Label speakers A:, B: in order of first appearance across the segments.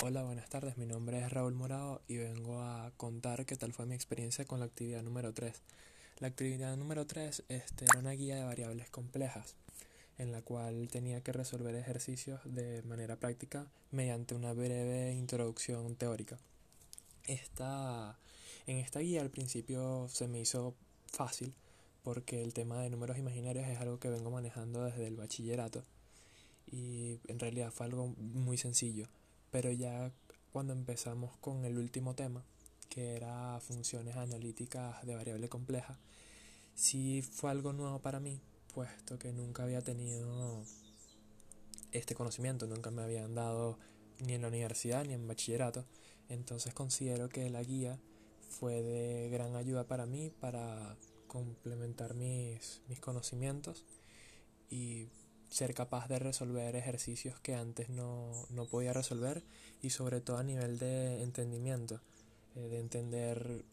A: Hola, buenas tardes. Mi nombre es Raúl Morado y vengo a contar qué tal fue mi experiencia con la actividad número 3. La actividad número 3 este, era una guía de variables complejas en la cual tenía que resolver ejercicios de manera práctica mediante una breve introducción teórica. Esta, en esta guía al principio se me hizo fácil porque el tema de números imaginarios es algo que vengo manejando desde el bachillerato y en realidad fue algo muy sencillo pero ya cuando empezamos con el último tema, que era funciones analíticas de variable compleja, sí fue algo nuevo para mí, puesto que nunca había tenido este conocimiento, nunca me habían dado ni en la universidad ni en bachillerato, entonces considero que la guía fue de gran ayuda para mí para complementar mis, mis conocimientos y ser capaz de resolver ejercicios que antes no, podía resolver y sobre todo a nivel de entendimiento, eh, de entender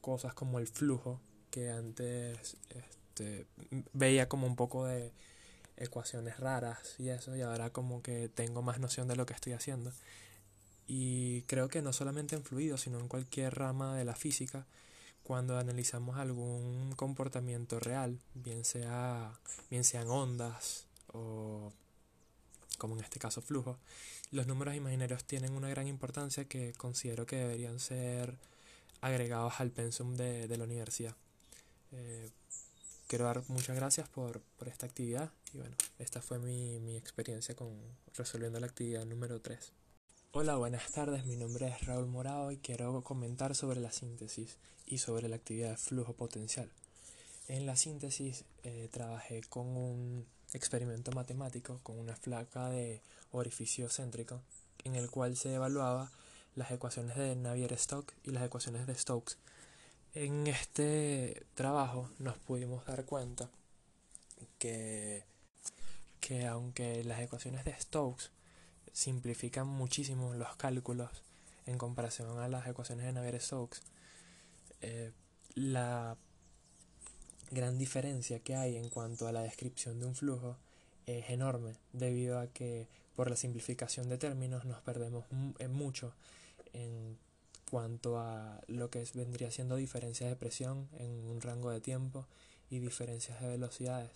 A: cosas como el flujo que antes este, veía como un poco de ecuaciones raras y eso y ahora como que tengo más noción de lo que estoy haciendo. Y creo que no solamente en fluidos sino en cualquier rama de la física cuando analizamos algún comportamiento real, bien sea bien sean ondas o como en este caso flujo, los números imaginarios tienen una gran importancia que considero que deberían ser agregados al pensum de, la universidad. Eh, quiero dar muchas gracias por, por, esta actividad y bueno, esta fue mi, mi experiencia con resolviendo la actividad número 3. Hola, buenas tardes, mi nombre es Raúl Morado y quiero comentar sobre la síntesis y sobre la actividad de flujo potencial. En la síntesis eh, trabajé con un experimento matemático con una flaca de orificio céntrico en el cual se evaluaba las ecuaciones de Navier-Stokes y las ecuaciones de Stokes. En este trabajo nos pudimos dar cuenta que, que aunque las ecuaciones de Stokes simplifican muchísimo los cálculos en comparación a las ecuaciones de Navier-Stokes, eh, la gran diferencia que hay en cuanto a la descripción de un flujo es enorme, debido a que por la simplificación de términos nos perdemos en mucho en cuanto a lo que vendría siendo diferencias de presión en un rango de tiempo y diferencias de velocidades.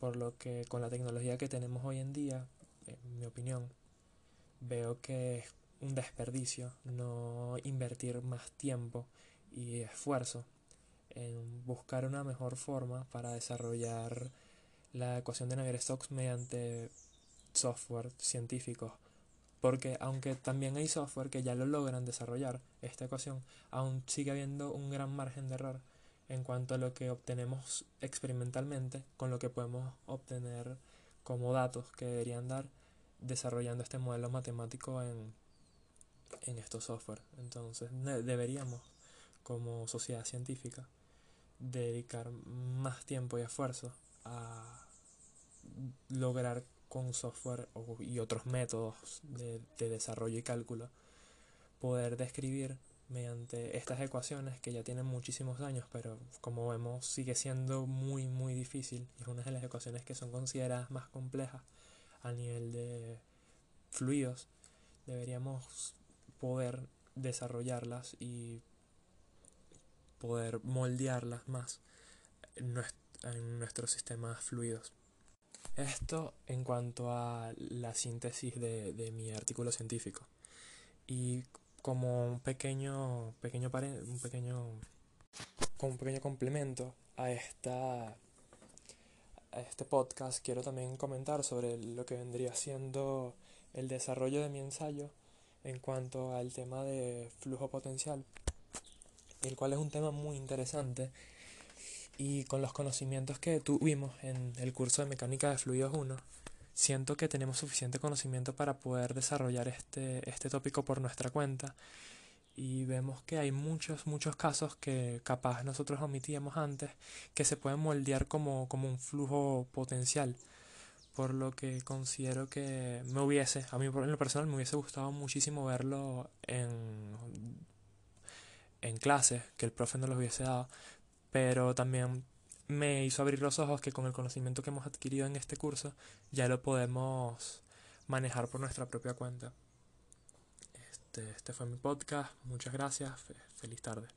A: Por lo que con la tecnología que tenemos hoy en día, en mi opinión, veo que es un desperdicio no invertir más tiempo y esfuerzo en buscar una mejor forma para desarrollar la ecuación de Navier-Stokes mediante software científico. Porque aunque también hay software que ya lo logran desarrollar esta ecuación, aún sigue habiendo un gran margen de error en cuanto a lo que obtenemos experimentalmente con lo que podemos obtener como datos que deberían dar desarrollando este modelo matemático en, en estos software. Entonces deberíamos como sociedad científica dedicar más tiempo y esfuerzo a lograr con software y otros métodos de, desarrollo y cálculo poder describir mediante estas ecuaciones que ya tienen muchísimos años pero como vemos sigue siendo muy muy difícil. Es una de las ecuaciones que son consideradas más complejas a nivel de fluidos. Deberíamos poder desarrollarlas y poder moldearlas más en, nuestros sistemas fluidos. Esto en cuanto a la síntesis de, mi artículo científico. Y como un pequeño, pequeño, un pequeño, como un pequeño complemento a esta a este podcast quiero también comentar sobre lo que vendría siendo el desarrollo de mi ensayo en cuanto al tema de flujo potencial el cual es un tema muy interesante y con los conocimientos que tuvimos en el curso de mecánica de fluidos 1, siento que tenemos suficiente conocimiento para poder desarrollar este, este tópico por nuestra cuenta y vemos que hay muchos, muchos casos que capaz nosotros omitíamos antes que se pueden moldear como, como un flujo potencial por lo que considero que me hubiese, a mí en lo personal me hubiese gustado muchísimo verlo en en clase que el profe no los hubiese dado, pero también me hizo abrir los ojos que con el conocimiento que hemos adquirido en este curso ya lo podemos manejar por nuestra propia cuenta. Este, este fue mi podcast. Muchas gracias. Feliz tarde.